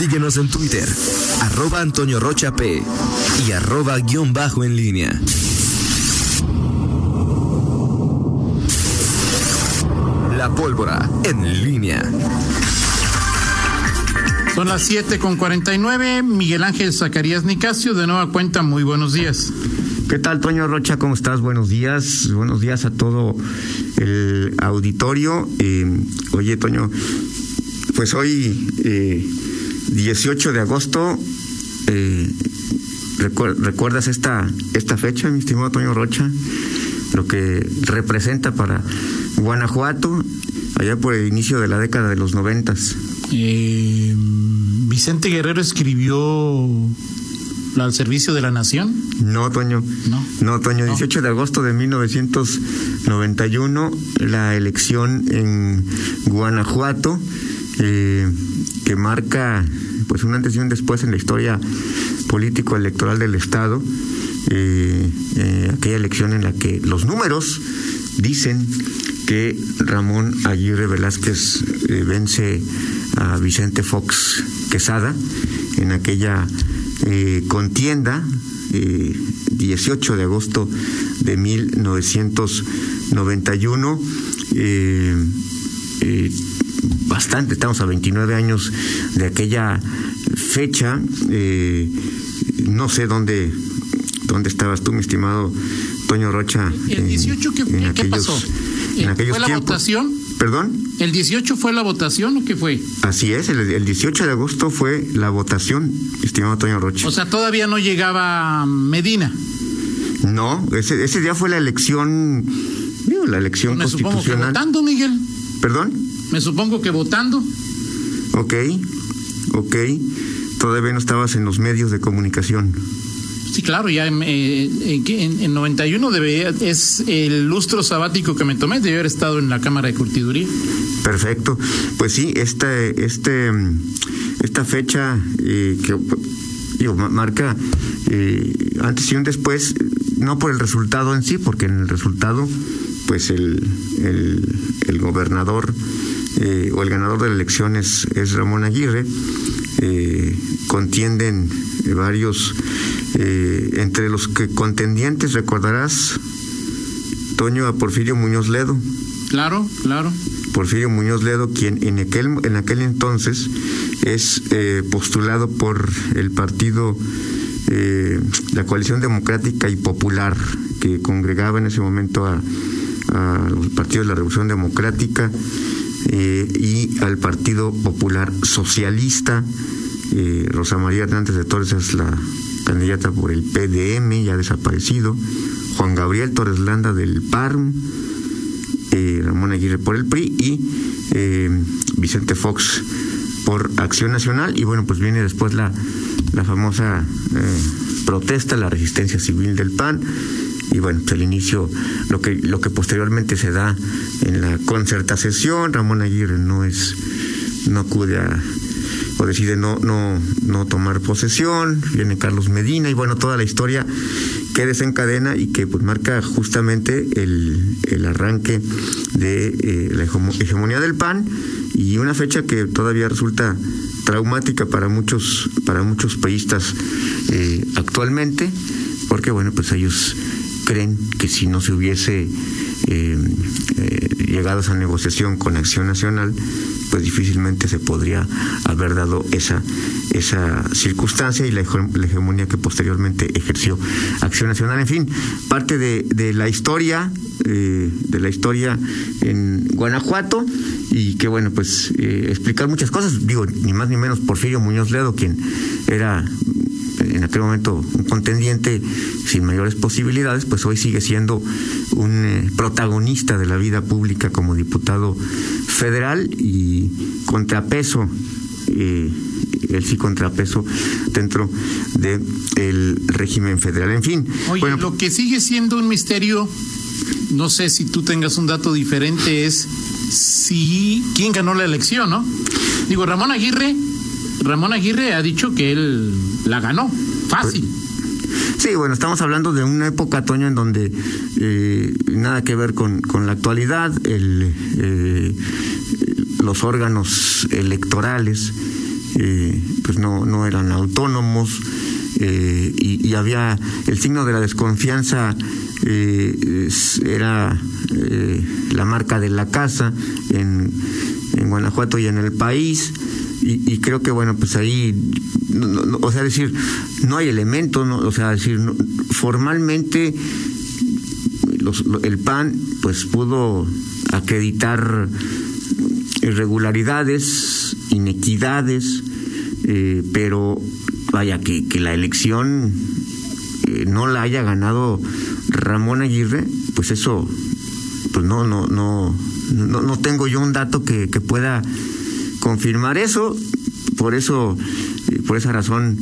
Síguenos en Twitter, arroba Antonio Rocha P y arroba guion bajo en línea. La pólvora en línea. Son las 7 con 49. Miguel Ángel Zacarías Nicasio, de nueva cuenta, muy buenos días. ¿Qué tal, Toño Rocha? ¿Cómo estás? Buenos días. Buenos días a todo el auditorio. Eh, oye, Toño, pues hoy, eh, 18 de agosto, eh, ¿recuerdas esta, esta fecha, mi estimado Toño Rocha? Lo que representa para Guanajuato, allá por el inicio de la década de los noventas. Eh, Vicente Guerrero escribió al servicio de la nación. No, Toño. No. No, Toño. 18 de agosto de 1991, la elección en Guanajuato, eh, que marca pues un antes y un después en la historia político-electoral del Estado. Eh, eh, aquella elección en la que los números dicen que Ramón Aguirre Velázquez eh, vence a Vicente Fox Quesada en aquella contienda, eh, 18 de agosto de 1991. Bastante, estamos a 29 años de aquella fecha. Eh, no sé dónde, dónde estabas tú, mi estimado Toño Rocha. ¿El 18 qué, en qué aquellos, pasó? en aquellos ¿Fue la tiempos. votación? ¿Perdón? ¿El 18 fue la votación o qué fue? Así es, el, el 18 de agosto fue la votación, estimado Toño Rocha. O sea, todavía no llegaba Medina. no, ese, ese día fue la elección, digo, la elección Me supongo que constitucional. votando, Miguel. ¿Perdón? Me supongo que votando. Ok, ok. Todavía no estabas en los medios de comunicación. Sí, claro, ya en, eh, en, en- en 91 debería, es el lustro sabático que me tomé, debe haber estado en la Cámara de Curtiduría. Perfecto. Pues sí, este, este, esta fecha eh, que digo, ma- marca eh, antes y un después, no por el resultado en sí, porque en el resultado, pues el, el, el gobernador eh, o el ganador de la elección es, es Ramón Aguirre. Eh, contienden eh, varios, eh, entre los que contendientes, recordarás, Toño a Porfirio Muñoz Ledo. Claro, claro. Porfirio Muñoz Ledo, quien en aquel, en aquel entonces es eh, postulado por el partido, la coalición democrática y popular, que congregaba en ese momento a, a los partidos de la Revolución Democrática eh, y al Partido Popular Socialista. Eh, Rosa María Hernández de Torres es la candidata por el PDM, ya desaparecido. Juan Gabriel Torres Landa del PARM eh, Ramón Aguirre por el PRI y eh, Vicente Fox por Acción Nacional. Y bueno, pues viene después la, la famosa eh, protesta, la resistencia civil del PAN. Y bueno, pues el inicio, lo que, lo que posteriormente se da en la concertación, Ramón Aguirre no es, no acude a, o decide no, no, no tomar posesión, viene Carlos Medina y bueno, toda la historia que desencadena y que pues marca justamente el, el arranque de eh, la hegemo- hegemonía del PAN y una fecha que todavía resulta traumática para muchos para muchos países eh, actualmente porque bueno pues ellos creen que si no se hubiese eh, eh, llegado a esa negociación con Acción Nacional, pues difícilmente se podría haber dado esa, esa circunstancia y la, hege- la hegemonía que posteriormente ejerció Acción Nacional. En fin, parte de, la historia, eh, de la historia en Guanajuato y que bueno, pues explicar muchas cosas, digo, ni más ni menos Porfirio Muñoz Ledo, quien era en aquel momento un contendiente sin mayores posibilidades, pues hoy sigue siendo un eh, protagonista de la vida pública como diputado federal y contrapeso, eh, él sí contrapeso dentro del régimen federal. En fin, Oye, bueno, lo que sigue siendo un misterio, no sé si tú tengas un dato diferente, es si quién ganó la elección, ¿no? Digo, Ramón Aguirre, Ramón Aguirre ha dicho que él la ganó, fácil. Sí, bueno, estamos hablando de una época, Toño, en donde eh, nada que ver con, con la actualidad, el, eh, los órganos electorales pues no, no eran autónomos y, y, había el signo de la desconfianza era la marca de la casa en, en Guanajuato y en el país y, creo que bueno pues ahí o sea decir no hay elemento no, o sea decir formalmente el PAN pues pudo acreditar irregularidades inequidades eh, pero vaya que, que la elección eh, no la haya ganado Ramón Aguirre pues eso pues no no no no, no tengo yo un dato que, que pueda confirmar eso. Por eso, por esa razón,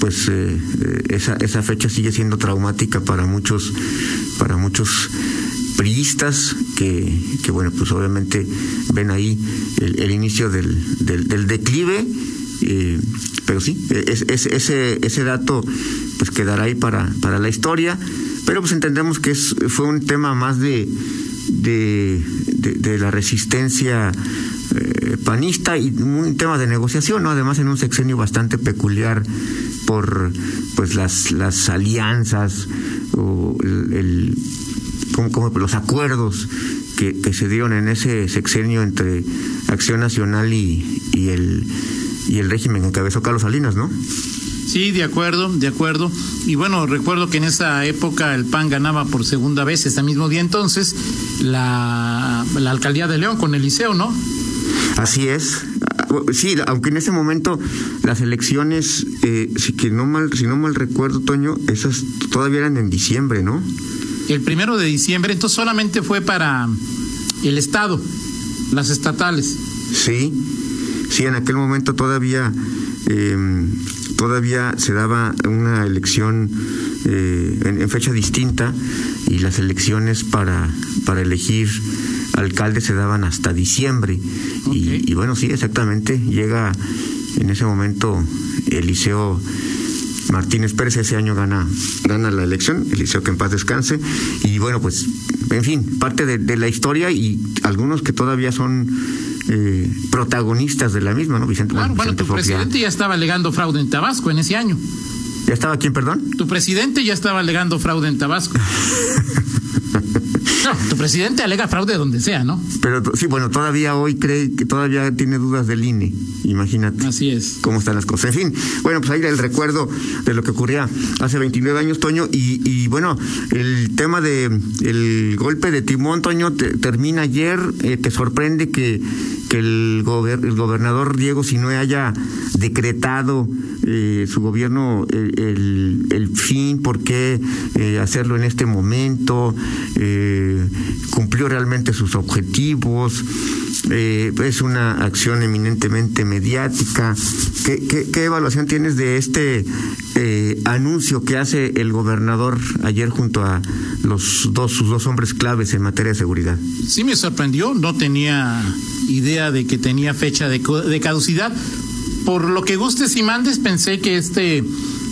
pues eh, esa, esa fecha sigue siendo traumática para muchos, para muchos priistas que, que bueno, pues obviamente ven ahí el, inicio del, del, declive. Eh, pero sí, es, ese, ese dato pues quedará ahí para, para la historia, pero pues entendemos que es, fue un tema más de, de la resistencia panista y un tema de negociación, ¿no? Además en un sexenio bastante peculiar por pues las las alianzas o el, como, los acuerdos que, que, se dieron en ese sexenio entre Acción Nacional y, y el y el régimen que encabezó Carlos Salinas, ¿no? Sí, de acuerdo, de acuerdo. Y bueno, recuerdo que en esa época el PAN ganaba por segunda vez, ese mismo día entonces, la, la alcaldía de León con Eliseo, ¿no? Así es. Sí, aunque en ese momento las elecciones, eh, si que no mal, si no mal recuerdo, Toño, esas todavía eran en diciembre, ¿no? El primero de diciembre, entonces solamente fue para el estado, las estatales. Sí, sí, en aquel momento todavía, em, todavía se daba una elección eh, en, en, fecha distinta y las elecciones para para elegir alcalde se daban hasta diciembre. Y, bueno, sí, exactamente, llega en ese momento Eliseo Martínez Pérez ese año gana, gana la elección, Eliseo que en paz descanse, y bueno, pues, en fin, parte de, la historia y algunos que todavía son eh, protagonistas de la misma, ¿no? Vicente, bueno, bueno tu presidente ya estaba alegando fraude en Tabasco en ese año. ¿Ya estaba quién, perdón? Tu presidente ya estaba alegando fraude en Tabasco. Tu presidente alega fraude donde sea, ¿no? Pero sí, bueno, todavía hoy cree que todavía tiene dudas del INE. Imagínate. Así es. Cómo están las cosas. En fin, bueno, pues ahí el recuerdo de lo que ocurría hace 29 años, Toño. Y, bueno, el tema de el golpe de timón, Toño, termina ayer. Eh, te sorprende que, que el, el gobernador Diego Sinue haya decretado eh, su gobierno el, el, fin, por qué eh, hacerlo en este momento. Eh, cumplió realmente sus objetivos, eh, es una acción eminentemente mediática. ¿Qué, qué, evaluación tienes de este eh, anuncio que hace el gobernador ayer junto a los dos, sus dos hombres claves en materia de seguridad? Sí me sorprendió, no tenía idea de que tenía fecha de, de caducidad. Por lo que gustes y mandes, pensé que este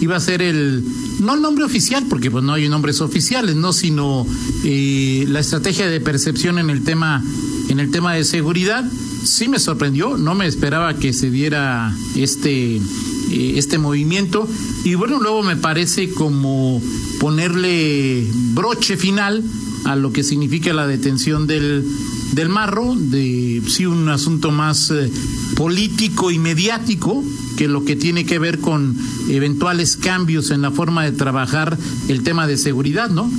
iba a ser el no el nombre oficial, porque pues no hay nombres oficiales, no, sino eh, la estrategia de percepción en el tema en el tema de seguridad. Sí me sorprendió, no me esperaba que se diera este eh, este movimiento y bueno luego me parece como ponerle broche final a lo que significa la detención del del marro, de sí un asunto más eh, político y mediático que lo que tiene que ver con eventuales cambios en la forma de trabajar el tema de seguridad, ¿no?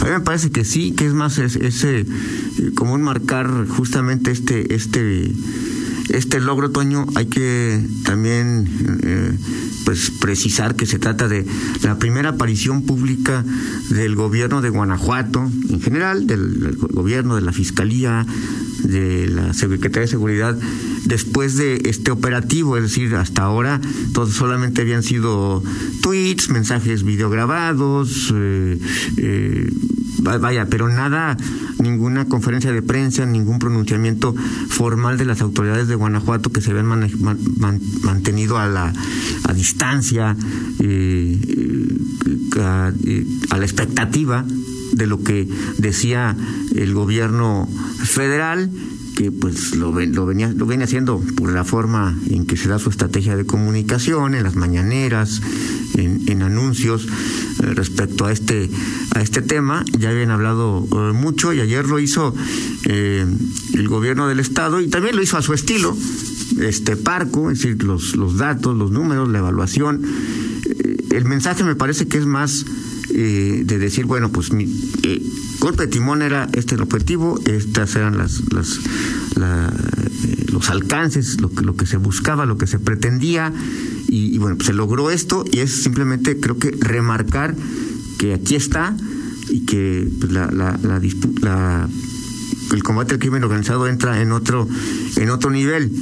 A mí me parece que sí, que es más ese eh, como un marcar justamente este este este logro, Toño, hay que también eh, pues precisar que se trata de la primera aparición pública del gobierno de Guanajuato, en general, del, gobierno, de la Fiscalía, de la Secretaría de Seguridad, después de este operativo, es decir, hasta ahora todos solamente habían sido tweets, mensajes videograbados, eh, eh, vaya, pero nada, ninguna conferencia de prensa, ningún pronunciamiento formal de las autoridades de Guanajuato que se habían mantenido a la a distancia, eh, eh, eh, a, la expectativa de lo que decía el gobierno federal que pues lo, lo venía lo viene haciendo por la forma en que se da su estrategia de comunicación en las mañaneras en, anuncios eh, respecto a este a este tema. Ya habían hablado eh, mucho y ayer lo hizo eh, el gobierno del estado y también lo hizo a su estilo este parco es decir los los datos los números la evaluación. El mensaje me parece que es más de decir bueno pues mi, golpe de timón era este el objetivo, estas eran las, las eh, los alcances, lo que, lo que se buscaba, lo que se pretendía, y, bueno, pues se logró esto, y es simplemente creo que remarcar que aquí está y que pues, la, la, la, el combate al crimen organizado entra en otro, en otro nivel.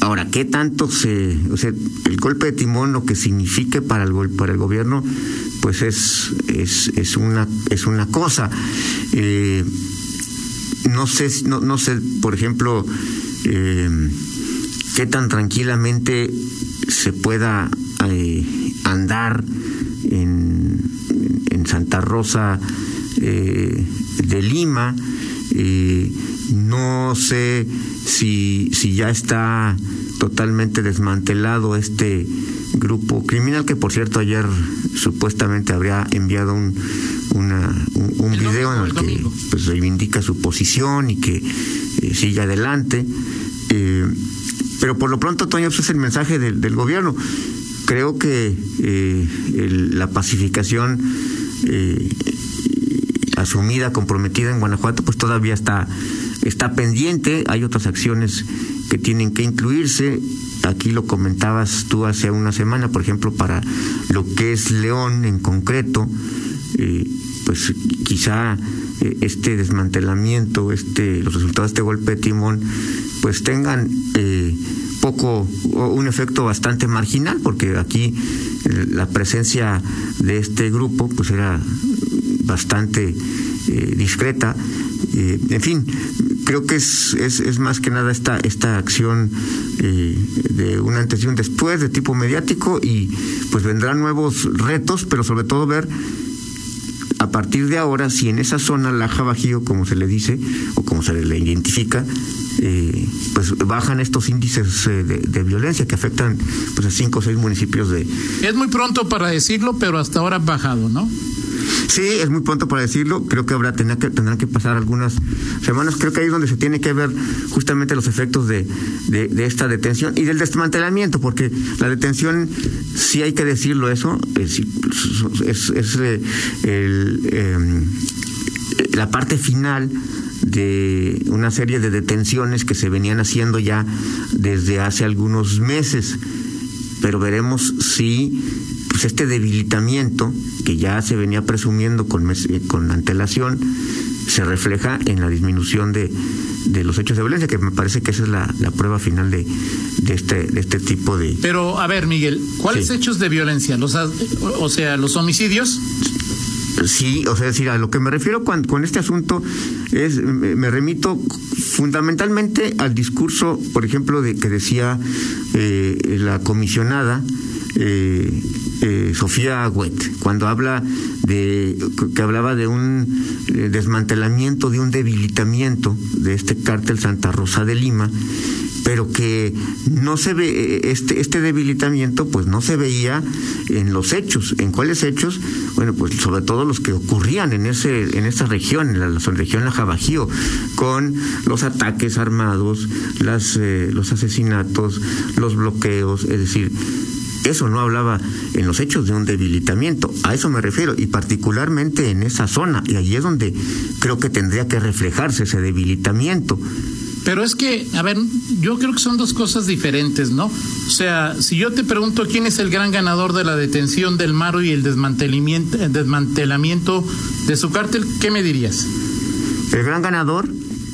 Ahora, ¿qué tanto se, o sea, el golpe de timón, lo que signifique para el, para el gobierno, pues es, es, es, una, es una cosa. Eh, no sé, no, no sé, por ejemplo, eh, qué tan tranquilamente se pueda eh, andar en, en, Santa Rosa de Lima. no sé si, si ya está totalmente desmantelado este grupo criminal que por cierto ayer supuestamente habría enviado un, una, un, video en el, que pues, reivindica su posición y que eh, sigue adelante. Eh, pero por lo pronto, Toño, ese es el mensaje del, del gobierno. Creo que eh, la pacificación asumida, comprometida en Guanajuato, pues todavía está, está pendiente. Hay otras acciones que tienen que incluirse. Aquí lo comentabas tú hace una semana, por ejemplo, para lo que es León en concreto, eh, pues quizá eh, este desmantelamiento, este, los resultados de este golpe de timón, pues tengan eh, poco, un efecto bastante marginal, porque aquí la presencia de este grupo pues era bastante discreta. en fin, creo que es, es, es, más que nada esta, esta acción eh, de una antes y un después de tipo mediático y pues vendrán nuevos retos, pero sobre todo ver a partir de ahora si en esa zona Laja Bajío, como se le dice o como se le identifica, eh, pues bajan estos índices eh, de, de, violencia que afectan pues a cinco o seis municipios de... Es muy pronto para decirlo, pero hasta ahora han bajado, ¿no? Sí, es muy pronto para decirlo. Creo que habrá tendrán que, tendrán que pasar algunas semanas. Creo que ahí es donde se tiene que ver justamente los efectos de, de, esta detención y del desmantelamiento, porque la detención, sí hay que decirlo eso, es, es, eh, el, em, la parte final de una serie de detenciones que se venían haciendo ya desde hace algunos meses. Pero veremos si pues este debilitamiento que ya se venía presumiendo con, eh, con antelación se refleja en la disminución de, de los hechos de violencia, que me parece que esa es la, la prueba final de, de, este, de este tipo de... Pero, a ver, Miguel, ¿cuáles hechos de violencia? Los, o sea, ¿los homicidios? Sí, o sea, decir, a lo que me refiero con, con este asunto es, me, remito fundamentalmente al discurso, por ejemplo, de que decía eh, la comisionada eh, eh, Sofía Agüet, cuando habla de que hablaba de un eh, desmantelamiento, de un debilitamiento de este cártel Santa Rosa de Lima, pero que no se ve eh, este este debilitamiento pues no se veía en los hechos. En cuáles hechos bueno pues sobre todo los que ocurrían en ese en esa región en la, región la Jabajío con los ataques armados las los asesinatos los bloqueos es decir eso no hablaba en los hechos de un debilitamiento, a eso me refiero, y particularmente en esa zona, y allí es donde creo que tendría que reflejarse ese debilitamiento. Pero es que, a ver, yo creo que son dos cosas diferentes, ¿no? O sea, si yo te pregunto quién es el gran ganador de la detención del Maro y el desmantelamiento, el desmantelamiento de su cártel, ¿qué me dirías? El gran ganador,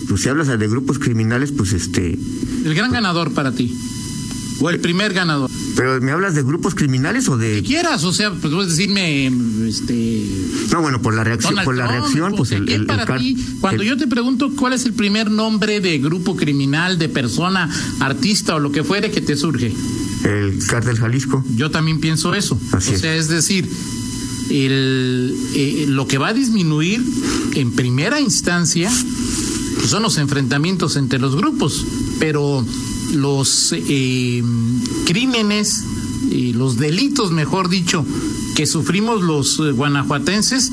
pues si hablas de grupos criminales, pues este... El gran ganador para ti. O el primer ganador. Pero ¿me hablas de grupos criminales o de...? Que quieras, o sea, pues puedes decirme, este... No, bueno, por la reacción, por la reacción, pues el, el, para ti, Cuando yo te pregunto cuál es el primer nombre de grupo criminal, de persona, artista o lo que fuere que te surge. El cártel Jalisco. Yo también pienso eso. Así o sea, es, decir, el, eh, lo que va a disminuir en primera instancia pues son los enfrentamientos entre los grupos, pero los eh, crímenes y los delitos, mejor dicho, que sufrimos los eh, guanajuatenses,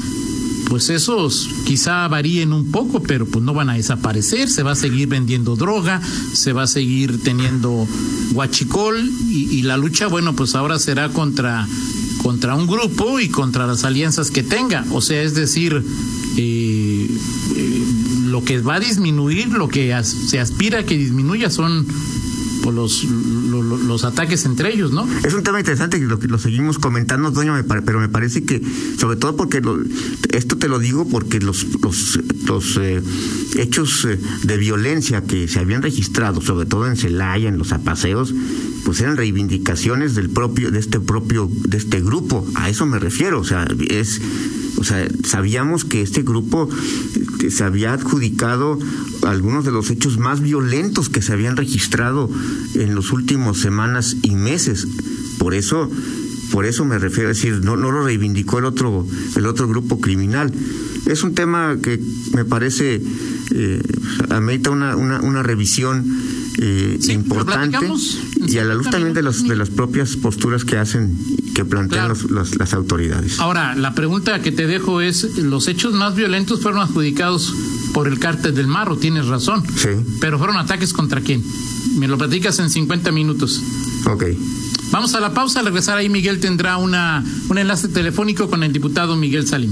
pues esos quizá varíen un poco, pero pues no van a desaparecer, se va a seguir vendiendo droga, se va a seguir teniendo guachicol y, la lucha, bueno, pues ahora será contra contra un grupo y contra las alianzas que tenga. O sea, es decir, eh, eh, lo que va a disminuir, lo que se aspira a que disminuya son pues, los, los, los, ataques entre ellos, ¿no? Es un tema interesante que lo, lo seguimos comentando, doña, pero me parece que, sobre todo porque lo, esto te lo digo porque los, los, los eh, hechos de violencia que se habían registrado, sobre todo en Celaya, en los apaseos, pues eran reivindicaciones del propio de este propio de este grupo a eso me refiero o sea es o sea sabíamos que este grupo se había adjudicado algunos de los hechos más violentos que se habían registrado en los últimos semanas y meses. Por eso por eso me refiero a decir no no lo reivindicó el otro el otro grupo criminal es un tema que me parece eh, amerita una, una, una revisión eh, Sí, importante y a la luz 50 también de, los, de las propias posturas que hacen, que plantean Claro. los- los- las autoridades. Ahora, la pregunta que te dejo es, los hechos más violentos fueron adjudicados por el cártel del Marro, tienes razón. Sí, Pero fueron ataques contra quién? Me lo platicas en 50 minutos. ok. Vamos a la pausa, al regresar ahí Miguel tendrá una, un enlace telefónico con el diputado Miguel Salim.